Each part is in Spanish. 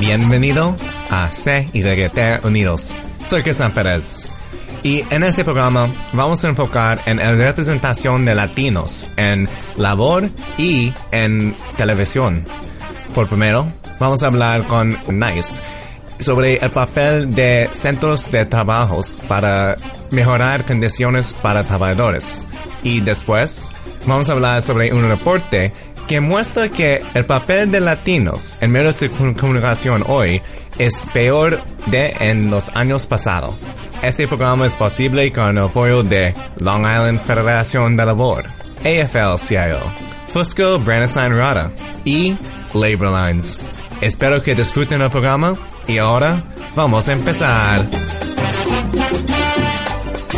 Bienvenido a C y Reggaeton Unidos. Soy Cristian Pérez. Y en este programa vamos a enfocar en la representación de latinos en labor y en televisión. Por primero, vamos a hablar con Nice sobre el papel de centros de trabajos para mejorar condiciones para trabajadores. Y después, vamos a hablar sobre un reporte que muestra que el papel de latinos en medios de comunicación hoy es peor de en los años pasados. Este programa es posible con el apoyo de Long Island Federación de Labor, AFL-CIO, Fusco Brandestein Rada y Labor Lines. Espero que disfruten el programa y ahora vamos a empezar.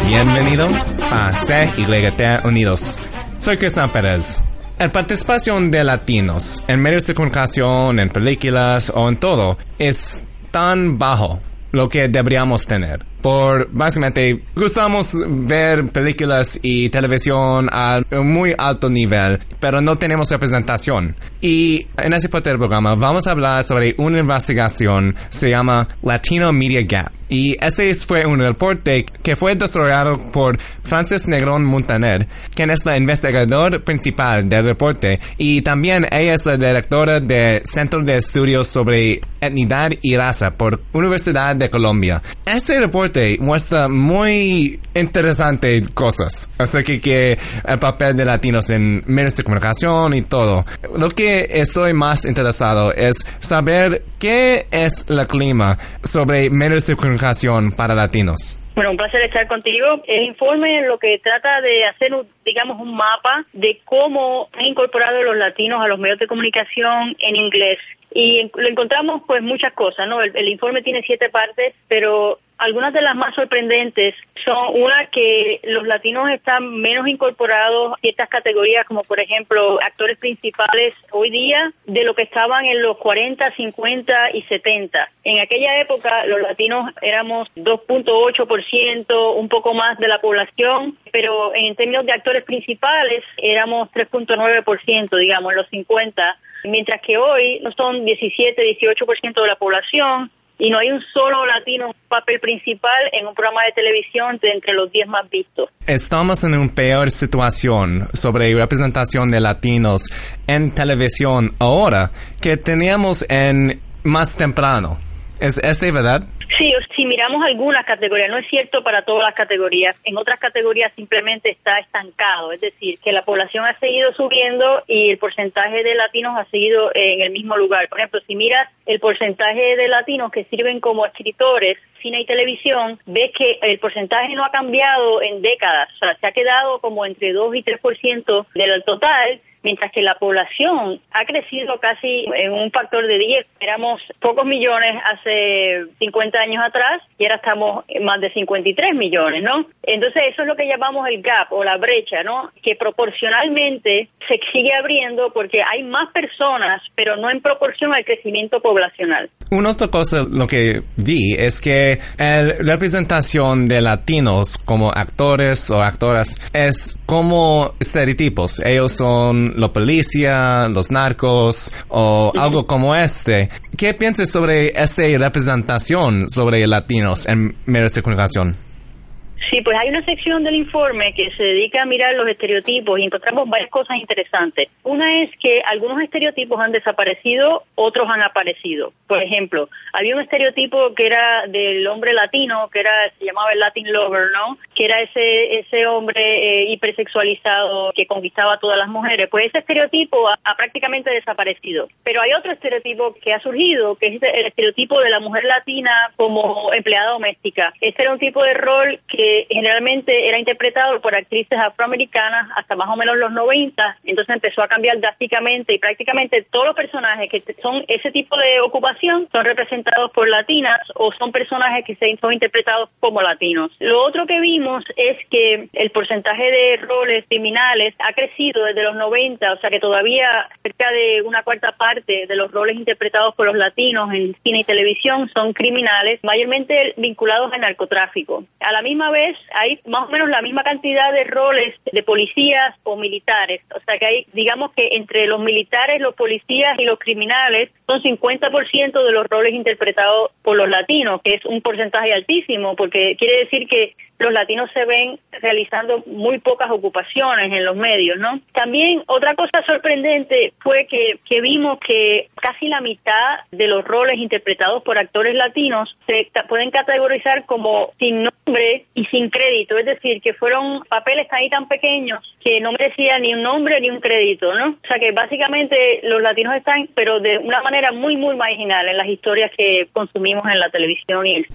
Bienvenido a C y Unidos. Soy Cristian Pérez. La participación de latinos en medios de comunicación, en películas o en todo es tan bajo lo que deberíamos tener. Por básicamente gustamos ver películas y televisión a un muy alto nivel, pero no tenemos representación. Y en este parte del programa vamos a hablar sobre una investigación, se llama Latino Media Gap. Y ese fue un reporte que fue desarrollado por Frances Negrón Montaner, quien es la investigador principal del reporte, y también ella es la directora del Centro de Estudios sobre Etnidad y Raza por Universidad de Colombia. Este reporte muestra muy interesante cosas acerca que el papel de latinos en medios de comunicación y todo. Lo que estoy más interesado es saber qué es el clima sobre medios de comunicación para latinos. Bueno, un placer estar contigo. El informe lo que trata de hacer, digamos, un mapa de cómo han incorporado los latinos a los medios de comunicación en inglés. Y lo encontramos, pues, muchas cosas, ¿no? El, el informe tiene siete partes, pero algunas de las más sorprendentes son una que los latinos están menos incorporados a ciertas categorías, como por ejemplo actores principales hoy día, de lo que estaban en los 40, 50 y 70. En aquella época los latinos éramos 2.8%, un poco más de la población, pero en términos de actores principales éramos 3.9%, digamos, en los 50, mientras que hoy no son 17, 18% de la población y no hay un solo latino en un papel principal en un programa de televisión de entre los 10 más vistos. Estamos en una peor situación sobre representación de latinos en televisión ahora que teníamos en más temprano. ¿Es este verdad? Miramos algunas categorías, no es cierto para todas las categorías, en otras categorías simplemente está estancado, es decir, que la población ha seguido subiendo y el porcentaje de latinos ha seguido en el mismo lugar. Por ejemplo, si miras el porcentaje de latinos que sirven como escritores, cine y televisión, ves que el porcentaje no ha cambiado en décadas, o sea, se ha quedado como entre 2 y 3% del total, mientras que la población ha crecido casi en un factor de 10. Éramos pocos millones hace 50 años atrás y ahora estamos más de 53 millones, ¿no? Entonces eso es lo que llamamos el gap o la brecha, ¿no? Que proporcionalmente se sigue abriendo porque hay más personas, pero no en proporción al crecimiento poblacional. Una otra cosa lo que vi es que la representación de latinos como actores o actoras es como estereotipos. Ellos son la policía, los narcos o algo como este. ¿Qué piensas sobre esta representación sobre latinos en medios de comunicación? Sí, pues hay una sección del informe que se dedica a mirar los estereotipos y encontramos varias cosas interesantes. Una es que algunos estereotipos han desaparecido, otros han aparecido. Por ejemplo, había un estereotipo que era del hombre latino, que era se llamaba el Latin Lover, ¿no? Que era ese ese hombre eh, hipersexualizado que conquistaba a todas las mujeres. Pues ese estereotipo ha, ha prácticamente desaparecido. Pero hay otro estereotipo que ha surgido, que es el estereotipo de la mujer latina como empleada doméstica. Este era un tipo de rol que generalmente era interpretado por actrices afroamericanas hasta más o menos los 90, entonces empezó a cambiar drásticamente y prácticamente todos los personajes que son ese tipo de ocupación son representados por latinas o son personajes que se son interpretados como latinos. Lo otro que vimos es que el porcentaje de roles criminales ha crecido desde los 90, o sea que todavía cerca de una cuarta parte de los roles interpretados por los latinos en cine y televisión son criminales, mayormente vinculados al narcotráfico. A la misma vez hay más o menos la misma cantidad de roles de policías o militares, o sea que hay, digamos que entre los militares, los policías y los criminales son 50% de los roles interpretados por los latinos, que es un porcentaje altísimo, porque quiere decir que los latinos se ven realizando muy pocas ocupaciones en los medios, ¿no? También otra cosa sorprendente fue que, que vimos que casi la mitad de los roles interpretados por actores latinos se pueden categorizar como sin nombre y sin crédito, es decir, que fueron papeles ahí tan pequeños que no merecían ni un nombre ni un crédito, ¿no? O sea que básicamente los latinos están, pero de una manera muy, muy marginal en las historias que consumimos en la televisión y el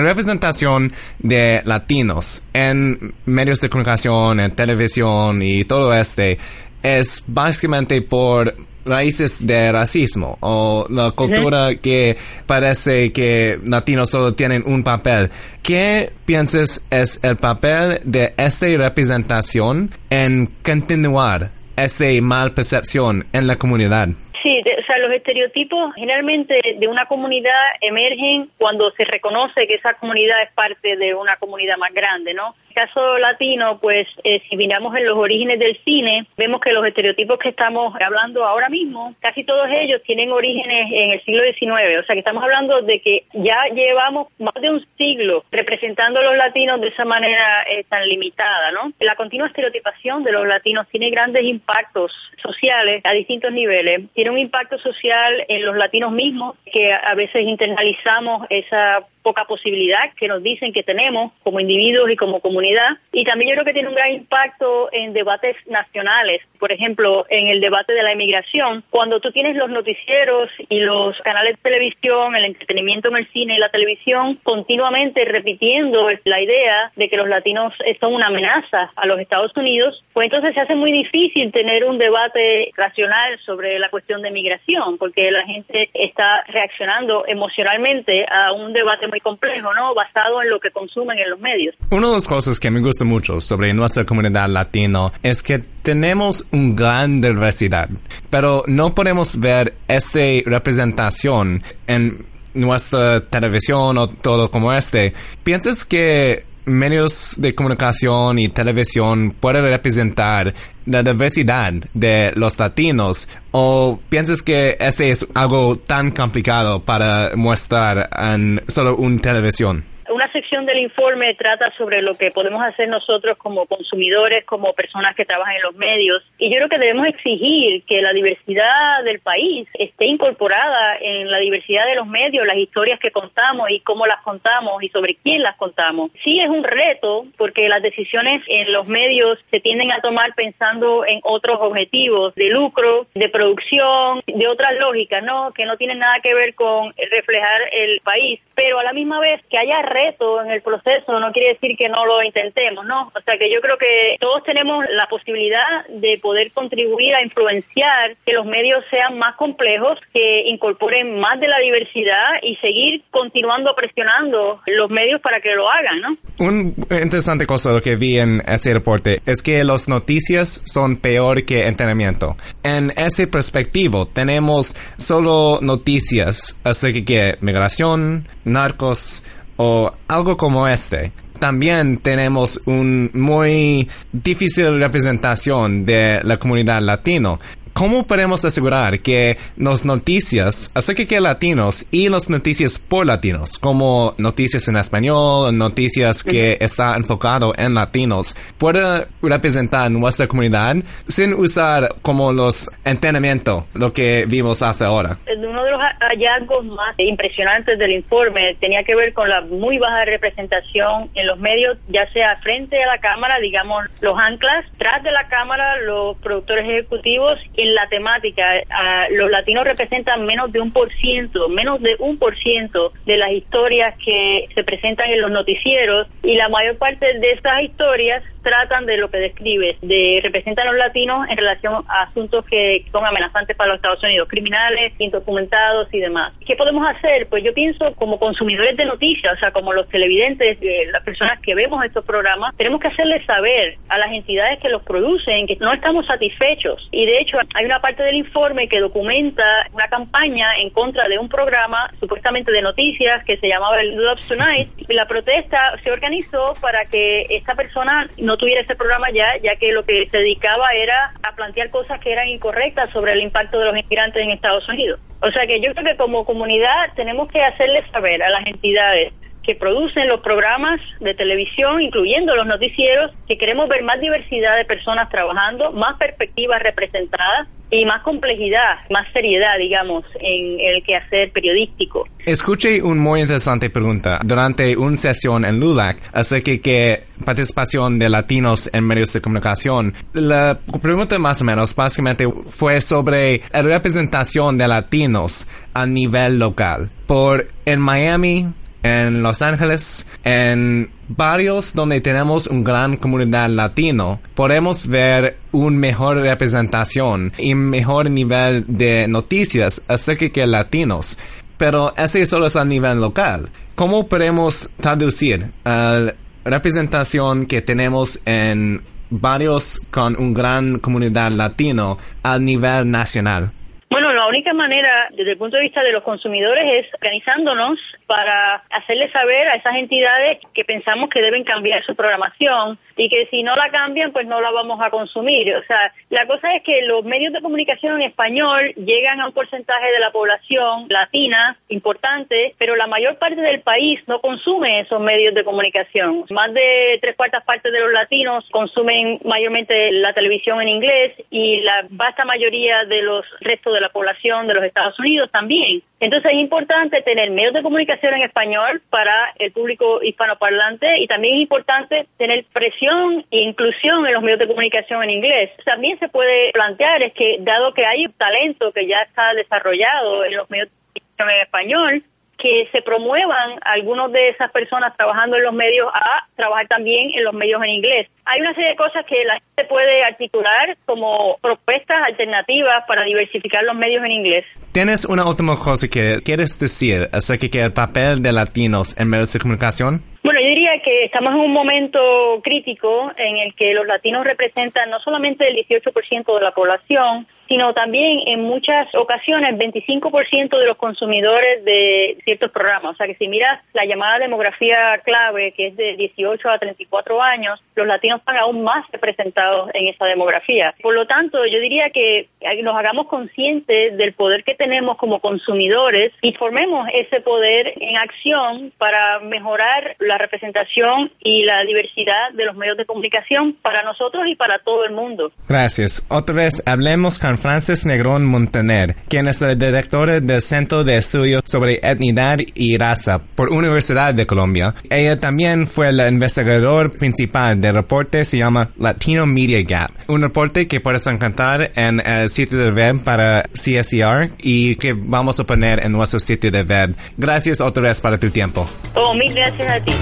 representación de latinos en medios de comunicación, en televisión y todo este es básicamente por raíces de racismo o la cultura que parece que latinos solo tienen un papel. ¿Qué piensas es el papel de esta representación en continuar esa mal percepción en la comunidad? Sí, o sea, los estereotipos generalmente de una comunidad emergen cuando se reconoce que esa comunidad es parte de una comunidad más grande, ¿no? Caso latino, pues eh, si miramos en los orígenes del cine, vemos que los estereotipos que estamos hablando ahora mismo, casi todos ellos tienen orígenes en el siglo XIX, o sea que estamos hablando de que ya llevamos más de un siglo representando a los latinos de esa manera eh, tan limitada, ¿no? La continua estereotipación de los latinos tiene grandes impactos sociales a distintos niveles. Tiene un impacto social en los latinos mismos, que a veces internalizamos esa poca posibilidad que nos dicen que tenemos como individuos y como comunidad. Y también yo creo que tiene un gran impacto en debates nacionales. Por ejemplo, en el debate de la inmigración, cuando tú tienes los noticieros y los canales de televisión, el entretenimiento en el cine y la televisión, continuamente repitiendo la idea de que los latinos son una amenaza a los Estados Unidos, pues entonces se hace muy difícil tener un debate racional sobre la cuestión de migración, porque la gente está reaccionando emocionalmente a un debate muy complejo, ¿no? Basado en lo que consumen en los medios. Una de las cosas que me gusta mucho sobre nuestra comunidad latino es que tenemos una gran diversidad, pero no podemos ver esta representación en nuestra televisión o todo como este. ¿Piensas que medios de comunicación y televisión pueden representar la diversidad de los latinos o piensas que este es algo tan complicado para mostrar en solo una televisión? Una sección del informe trata sobre lo que podemos hacer nosotros como consumidores, como personas que trabajan en los medios. Y yo creo que debemos exigir que la diversidad del país esté incorporada en la diversidad de los medios, las historias que contamos y cómo las contamos y sobre quién las contamos. Sí es un reto porque las decisiones en los medios se tienden a tomar pensando en otros objetivos de lucro, de producción, de otras lógicas, ¿no? Que no tienen nada que ver con reflejar el país. Pero a la misma vez que haya reto en el proceso no quiere decir que no lo intentemos, ¿no? O sea que yo creo que todos tenemos la posibilidad de poder contribuir a influenciar que los medios sean más complejos, que incorporen más de la diversidad y seguir continuando presionando los medios para que lo hagan, ¿no? Un interesante cosa lo que vi en ese reporte es que las noticias son peor que entrenamiento. En ese perspectivo tenemos solo noticias acerca de migración, narcos o algo como este. También tenemos un muy difícil representación de la comunidad latino. ¿Cómo podemos asegurar que las noticias acerca de latinos y las noticias por latinos, como noticias en español, noticias que está enfocado en latinos, pueda representar nuestra comunidad sin usar como los entendimiento lo que vimos hasta ahora? Uno de los hallazgos más impresionantes del informe tenía que ver con la muy baja representación en los medios, ya sea frente a la cámara, digamos los anclas, tras de la cámara los productores ejecutivos en la temática. a- los latinos representan menos de un por ciento, menos de un por ciento de las historias que se presentan en los noticieros y la mayor parte de estas historias tratan de lo que describes, de representan a los latinos en relación a asuntos que son amenazantes para los Estados Unidos, criminales, indocumentados y demás. ¿Qué podemos hacer? Pues yo pienso como consumidores de noticias, o sea, como los televidentes, eh, las personas que vemos estos programas, tenemos que hacerles saber a las entidades que los producen que no estamos satisfechos. Y de hecho, hay una parte del informe que documenta una campaña en contra de un programa supuestamente de noticias que se llamaba el Love Tonight. La protesta se organizó para que esta persona no tuviera ese programa ya, ya que lo que se dedicaba era a plantear cosas que eran incorrectas sobre el impacto de los inmigrantes en Estados Unidos. O sea que yo creo que como comunidad tenemos que hacerles saber a las entidades que producen los programas de televisión, incluyendo los noticieros, que queremos ver más diversidad de personas trabajando, más perspectivas representadas y más complejidad, más seriedad, digamos, en el quehacer periodístico. Escuché una muy interesante pregunta durante una sesión en LULAC acerca de participación de latinos en medios de comunicación. La pregunta más o menos básicamente fue sobre la representación de latinos a nivel local. Por en Miami, en Los Ángeles, en barrios donde tenemos una gran comunidad latino, podemos ver una mejor representación y mejor nivel de noticias acerca de latinos. Pero ese solo es a nivel local. ¿Cómo podemos traducir la representación que tenemos en barrios con una gran comunidad latino a nivel nacional? Bueno, la única manera, desde el punto de vista de los consumidores, es organizándonos para hacerles saber a esas entidades que pensamos que deben cambiar su programación y que si no la cambian, pues no la vamos a consumir. O sea, la cosa es que los medios de comunicación en español llegan a un porcentaje de la población latina importante, pero la mayor parte del país no consume esos medios de comunicación. Más de tres cuartas partes de los latinos consumen mayormente la televisión en inglés y la vasta mayoría de los restos de la población de los Estados Unidos también. Entonces es importante tener medios de comunicación en español para el público hispanoparlante y también es importante tener presión e inclusión en los medios de comunicación en inglés. También se puede plantear es que dado que hay talento que ya está desarrollado en los medios de comunicación en español, que se promuevan algunos de esas personas trabajando en los medios a trabajar también en los medios en inglés. Hay una serie de cosas que la gente puede articular como propuestas alternativas para diversificar los medios en inglés. ¿Tienes una última cosa que quieres decir acerca del papel de latinos en medios de comunicación? Bueno, yo diría que estamos en un momento crítico en el que los latinos representan no solamente el 18% de la población, sino también en muchas ocasiones 25% de los consumidores de ciertos programas. O sea que si miras la llamada demografía clave, que es de 18 a 34 años, los latinos están aún más representados en esa demografía. Por lo tanto, yo diría que nos hagamos conscientes del poder que tenemos como consumidores y formemos ese poder en acción para mejorar la representación y la diversidad de los medios de comunicación para nosotros y para todo el mundo. Gracias. Otra vez hablemos con Frances Negrón Montaner, quien es el director del Centro de Estudios sobre Etnidad y Raza por Universidad de Colombia. Ella también fue el investigador principal del reporte se llama Latino Media Gap, un reporte que puedes encontrar en el sitio de web para CSER y que vamos a poner en nuestro sitio de web. Gracias otra vez para tu tiempo. Oh, mil gracias a ti.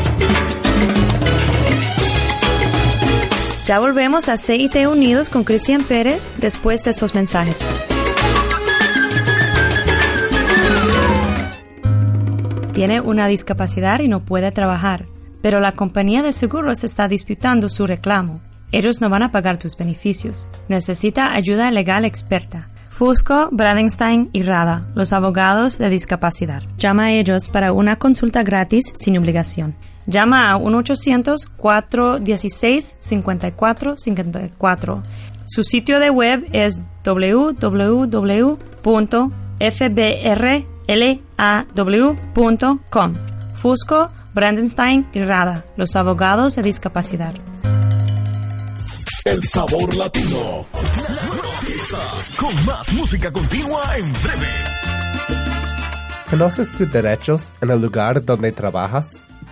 Ya volvemos a CIT Unidos con Cristian Pérez después de estos mensajes. Tiene una discapacidad y no puede trabajar, pero la compañía de seguros está disputando su reclamo. Ellos no van a pagar tus beneficios. Necesita ayuda legal experta. Fusco, Bradenstein y Rada, los abogados de discapacidad. Llama a ellos para una consulta gratis sin obligación. Llama a 1-800-416-5454. Su sitio de web es www.fbrlaw.com. Fusco, Brandenstein y Rada, los abogados de discapacidad. El sabor latino. Con más música continua en breve. ¿Conoces tus derechos en el lugar donde trabajas?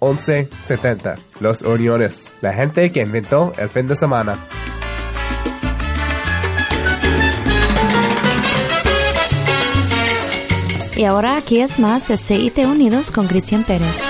1170. Los Uniones, la gente que inventó el fin de semana. Y ahora aquí es más de CIT Unidos con Cristian Pérez.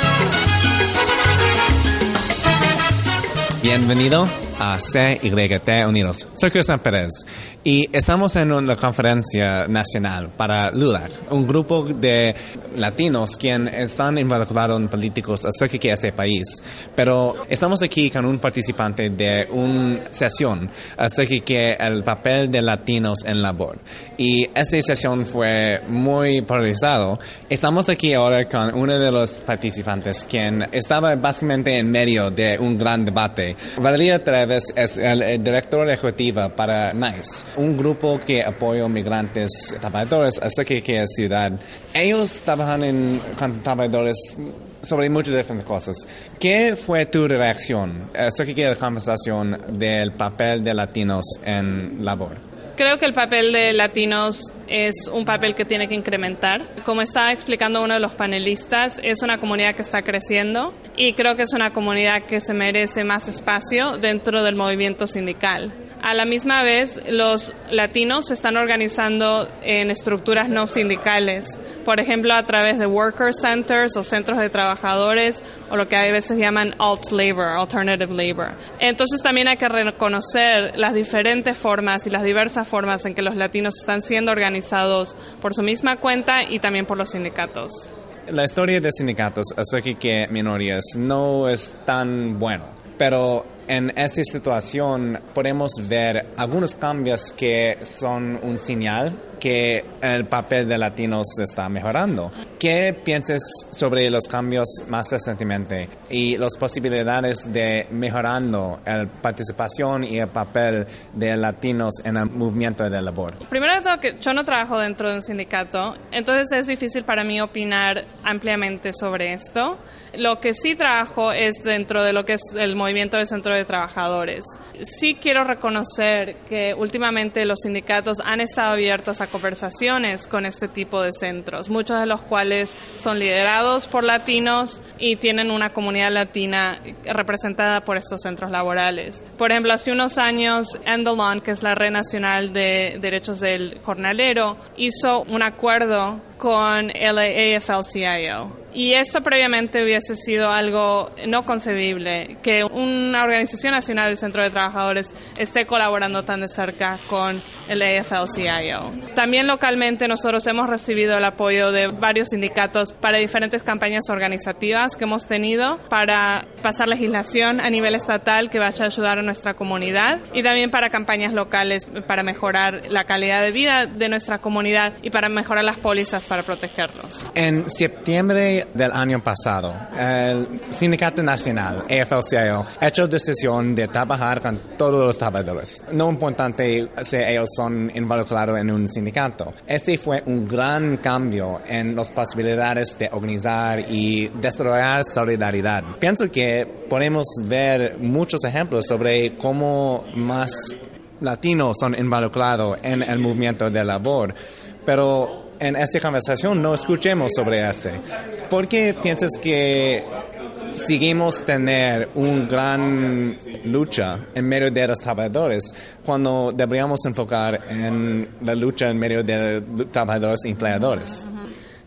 Bienvenido a CYT Unidos. Soy Cristian Pérez y estamos en una conferencia nacional para LULAC, un grupo de latinos quienes están involucrados en políticos acerca de este país. Pero estamos aquí con un participante de una sesión acerca de el papel de latinos en labor. Y esta sesión fue muy polarizado. Estamos aquí ahora con uno de los participantes quien estaba básicamente en medio de un gran debate. Valeria Es el, el director ejecutivo para NICE, un grupo que apoya migrantes trabajadores hasta que que ciudad. Ellos trabajan en, con trabajadores sobre muchas diferentes cosas. ¿Qué fue tu reacción acerca de la conversación del papel de latinos en labor? Creo que el papel de latinos es un papel que tiene que incrementar. Como estaba explicando uno de los panelistas, es una comunidad que está creciendo y creo que es una comunidad que se merece más espacio dentro del movimiento sindical. A la misma vez, los latinos se están organizando en estructuras no sindicales, por ejemplo, a través de worker centers o centros de trabajadores o lo que a veces llaman alt labor, alternative labor. Entonces también hay que reconocer las diferentes formas y las diversas formas en que los latinos están siendo organizados por su misma cuenta y también por los sindicatos. La historia de sindicatos acerca que minorías no es tan bueno, pero en esta situación podemos ver algunos cambios que son un señal que el papel de latinos está mejorando. ¿Qué piensas sobre los cambios más recientemente y las posibilidades de mejorando la participación y el papel de latinos en el movimiento de labor? Primero de todo, que yo no trabajo dentro de un sindicato, entonces es difícil para mí opinar ampliamente sobre esto. Lo que sí trabajo es dentro de lo que es el movimiento de centro de trabajadores. Sí quiero reconocer que últimamente los sindicatos han estado abiertos a conversaciones con este tipo de centros, muchos de los cuales son liderados por latinos y tienen una comunidad latina representada por estos centros laborales. Por ejemplo, hace unos años, Endelon, que es la red nacional de derechos del jornalero, hizo un acuerdo con el AFL-CIO. Y esto previamente hubiese sido algo no concebible, que una organización nacional del Centro de Trabajadores esté colaborando tan de cerca con el AFL-CIO. También localmente nosotros hemos recibido el apoyo de varios sindicatos para diferentes campañas organizativas que hemos tenido para pasar legislación a nivel estatal que vaya a ayudar a nuestra comunidad y también para campañas locales para mejorar la calidad de vida de nuestra comunidad y para mejorar las pólizas para protegerlos. En septiembre del año pasado, el Sindicato Nacional, AFL-CIO, ha hecho decisión de trabajar con todos los trabajadores. No importante si ellos son involucrados en un sindicato. Este fue un gran cambio en las posibilidades de organizar y desarrollar solidaridad. Pienso que podemos ver muchos ejemplos sobre cómo más latinos son involucrados en el movimiento de labor, pero en esta conversación no escuchemos sobre este. ¿Por qué piensas que seguimos tener una gran lucha en medio de los trabajadores cuando deberíamos enfocar en la lucha en medio de los trabajadores y empleadores?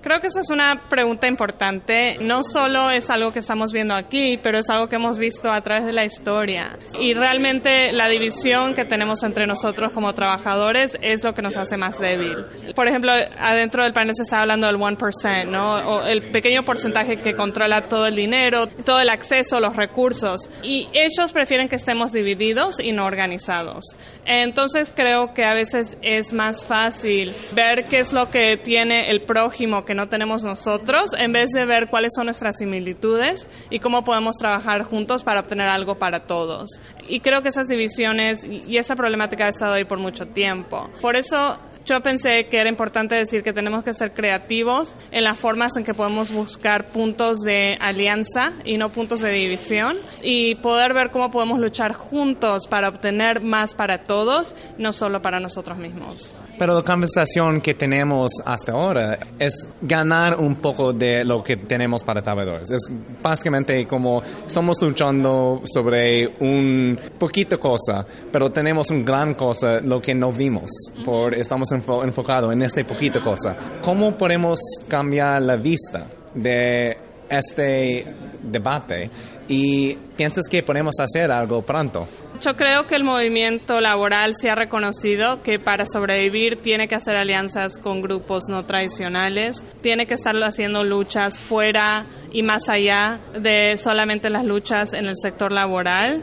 Creo que esa es una pregunta importante. No solo es algo que estamos viendo aquí, pero es algo que hemos visto a través de la historia. Y realmente la división que tenemos entre nosotros como trabajadores es lo que nos hace más débil. Por ejemplo, adentro del panel se está hablando del 1%, ¿no? O el pequeño porcentaje que controla todo el dinero, todo el acceso, los recursos. Y ellos prefieren que estemos divididos y no organizados. Entonces creo que a veces es más fácil ver qué es lo que tiene el prójimo que no tenemos nosotros, en vez de ver cuáles son nuestras similitudes y cómo podemos trabajar juntos para obtener algo para todos. Y creo que esas divisiones y esa problemática ha estado ahí por mucho tiempo. Por eso yo pensé que era importante decir que tenemos que ser creativos en las formas en que podemos buscar puntos de alianza y no puntos de división y poder ver cómo podemos luchar juntos para obtener más para todos, no solo para nosotros mismos. Pero la conversación que tenemos hasta ahora es ganar un poco de lo que tenemos para trabajadores. Es básicamente como somos luchando sobre un poquito cosa, pero tenemos un gran cosa, lo que no vimos, por estamos enfo- enfocados en este poquito cosa. ¿Cómo podemos cambiar la vista de este debate y piensas que podemos hacer algo pronto? Yo creo que el movimiento laboral se ha reconocido que para sobrevivir tiene que hacer alianzas con grupos no tradicionales, tiene que estar haciendo luchas fuera y más allá de solamente las luchas en el sector laboral.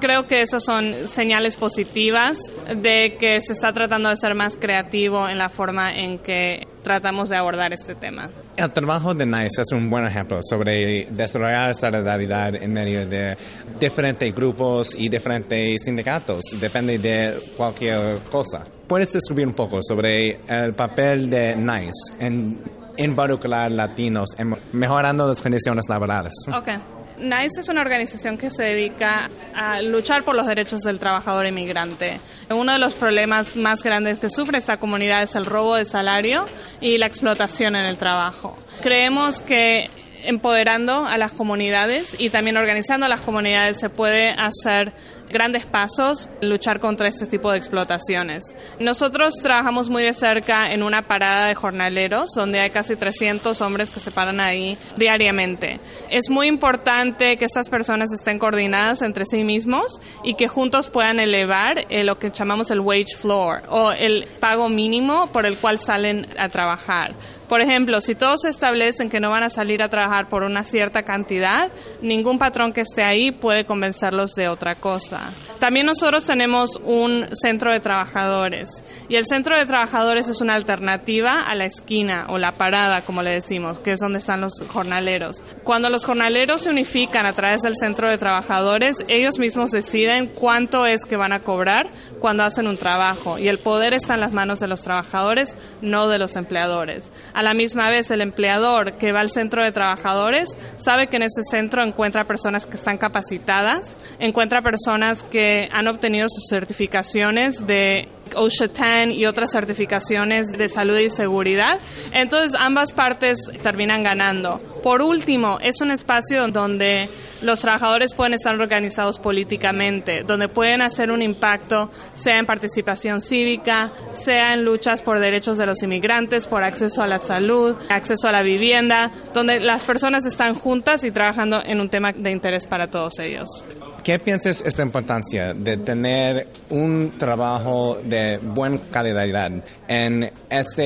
Creo que esos son señales positivas de que se está tratando de ser más creativo en la forma en que tratamos de abordar este tema. El trabajo de NICE es un buen ejemplo sobre desarrollar solidaridad en medio de diferentes grupos y diferentes sindicatos, depende de cualquier cosa. ¿Puedes describir un poco sobre el papel de NICE en involucrar latinos en mejorando las condiciones laborales? Ok. NICE es una organización que se dedica a luchar por los derechos del trabajador inmigrante. Uno de los problemas más grandes que sufre esta comunidad es el robo de salario y la explotación en el trabajo. Creemos que empoderando a las comunidades y también organizando a las comunidades se puede hacer grandes pasos luchar contra este tipo de explotaciones. Nosotros trabajamos muy de cerca en una parada de jornaleros donde hay casi 300 hombres que se paran ahí diariamente. Es muy importante que estas personas estén coordinadas entre sí mismos y que juntos puedan elevar eh, lo que llamamos el wage floor o el pago mínimo por el cual salen a trabajar. Por ejemplo, si todos establecen que no van a salir a trabajar por una cierta cantidad, ningún patrón que esté ahí puede convencerlos de otra cosa. También nosotros tenemos un centro de trabajadores y el centro de trabajadores es una alternativa a la esquina o la parada, como le decimos, que es donde están los jornaleros. Cuando los jornaleros se unifican a través del centro de trabajadores, ellos mismos deciden cuánto es que van a cobrar cuando hacen un trabajo y el poder está en las manos de los trabajadores, no de los empleadores. A la misma vez, el empleador que va al centro de trabajadores sabe que en ese centro encuentra personas que están capacitadas, encuentra personas que han obtenido sus certificaciones de OSHA 10 y otras certificaciones de salud y seguridad. Entonces ambas partes terminan ganando. Por último, es un espacio donde los trabajadores pueden estar organizados políticamente, donde pueden hacer un impacto, sea en participación cívica, sea en luchas por derechos de los inmigrantes, por acceso a la salud, acceso a la vivienda, donde las personas están juntas y trabajando en un tema de interés para todos ellos. ¿Qué piensas esta importancia de tener un trabajo de buena calidad en esta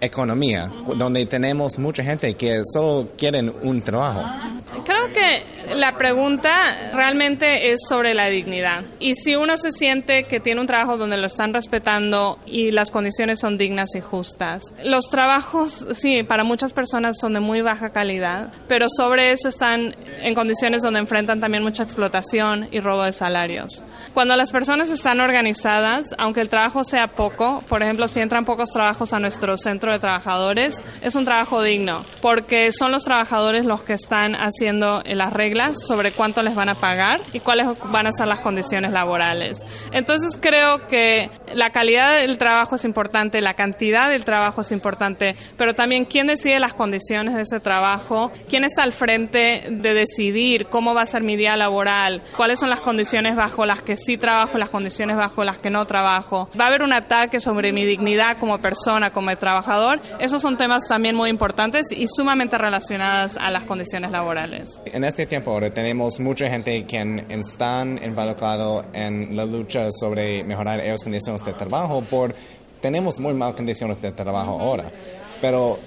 economía, donde tenemos mucha gente que solo quieren un trabajo? Creo que la pregunta realmente es sobre la dignidad. Y si uno se siente que tiene un trabajo donde lo están respetando y las condiciones son dignas y justas. Los trabajos, sí, para muchas personas son de muy baja calidad, pero sobre eso están en condiciones donde enfrentan también mucha explotación y robo de salarios. Cuando las personas están organizadas, aunque el trabajo sea poco, por ejemplo, si entran pocos trabajos a nuestro centro de trabajadores, es un trabajo digno, porque son los trabajadores los que están haciendo las reglas sobre cuánto les van a pagar y cuáles van a ser las condiciones laborales. Entonces creo que la calidad del trabajo es importante, la cantidad del trabajo es importante, pero también quién decide las condiciones de ese trabajo, quién está al frente de decidir cómo va a ser mi día laboral, cuáles son las condiciones bajo las que sí trabajo las condiciones bajo las que no trabajo. Va a haber un ataque sobre mi dignidad como persona, como trabajador. Esos son temas también muy importantes y sumamente relacionadas a las condiciones laborales. En este tiempo ahora tenemos mucha gente que están involucrados en la lucha sobre mejorar las condiciones de trabajo por tenemos muy malas condiciones de trabajo ahora. Pero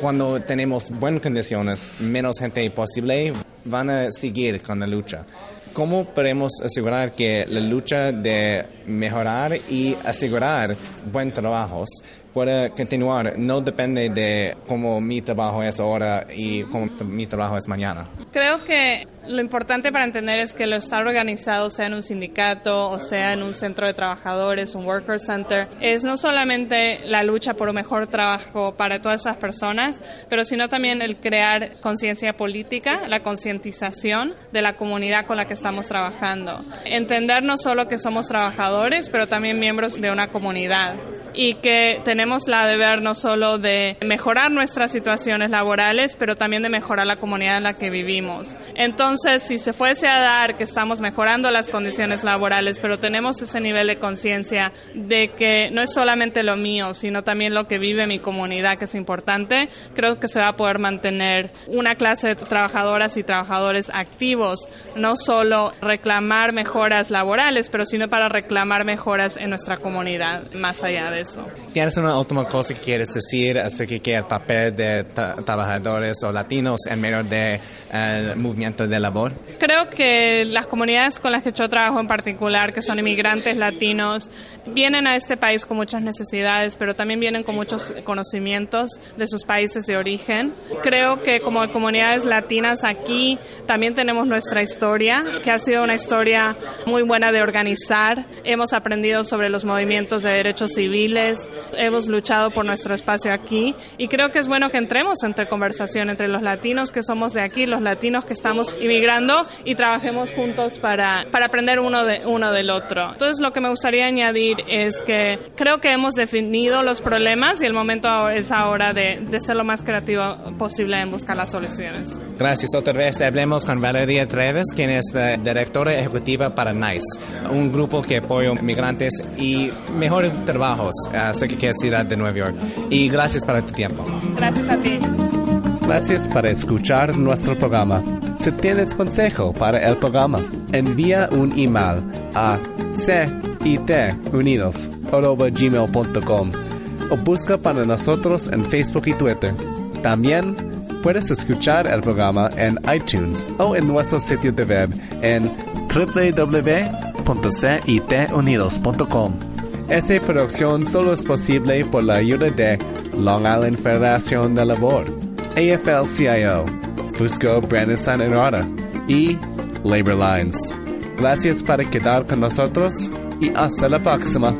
cuando tenemos buenas condiciones, menos gente posible van a seguir con la lucha. ¿Cómo podemos asegurar que la lucha de mejorar y asegurar buen trabajos pueda continuar? No depende de cómo mi trabajo es ahora y cómo mi trabajo es mañana. Creo que lo importante para entender es que lo estar organizado, sea en un sindicato o sea en un centro de trabajadores, un worker center, es no solamente la lucha por un mejor trabajo para todas esas personas, pero sino también el crear conciencia política, la concientización de la comunidad con la que estamos trabajando. Entender no solo que somos trabajadores, pero también miembros de una comunidad y que tenemos la deber no solo de mejorar nuestras situaciones laborales, pero también de mejorar la comunidad en la que vivimos. Entonces, si se fuese a dar que estamos mejorando las condiciones laborales, pero tenemos ese nivel de conciencia de que no es solamente lo mío, sino también lo que vive mi comunidad, que es importante, creo que se va a poder mantener una clase de trabajadoras y trabajadores activos, no solo reclamar mejoras laborales, pero sino para reclamar mejoras en nuestra comunidad, más allá de eso. ¿Tienes una última cosa que quieres decir acerca que el papel de trabajadores o latinos en medio del de, movimiento de labor? Creo que las comunidades con las que yo trabajo en particular, que son inmigrantes latinos, vienen a este país con muchas necesidades, pero también vienen con muchos conocimientos de sus países de origen. Creo que como comunidades latinas aquí también tenemos nuestra historia, que ha sido una historia muy buena de organizar. Hemos aprendido sobre los movimientos de derechos civiles hemos luchado por nuestro espacio aquí y creo que es bueno que entremos entre conversación entre los latinos que somos de aquí, los latinos que estamos inmigrando y trabajemos juntos para, para aprender uno, de, uno del otro. Entonces lo que me gustaría añadir es que creo que hemos definido los problemas y el momento es ahora de, de ser lo más creativo posible en buscar las soluciones. Gracias. Otra vez hablemos con Valeria Treves, quien es la directora ejecutiva para NICE, un grupo que apoya migrantes y mejores trabajos uh, Ciudad de Nueva York. Y gracias por tu tiempo. Gracias a ti. Gracias por escuchar nuestro programa. Si tienes consejo para el programa, envía un email a citunidos.gmail.com o busca para nosotros en Facebook y Twitter. También puedes escuchar el programa en iTunes o en nuestro sitio de web en www.citunidos.com. Esta producción solo es posible por la ayuda de Long Island Federación de Labor, AFL-CIO, Fusco Brandon San Enrada y Labor Lines. Gracias por quedar con nosotros y hasta la próxima.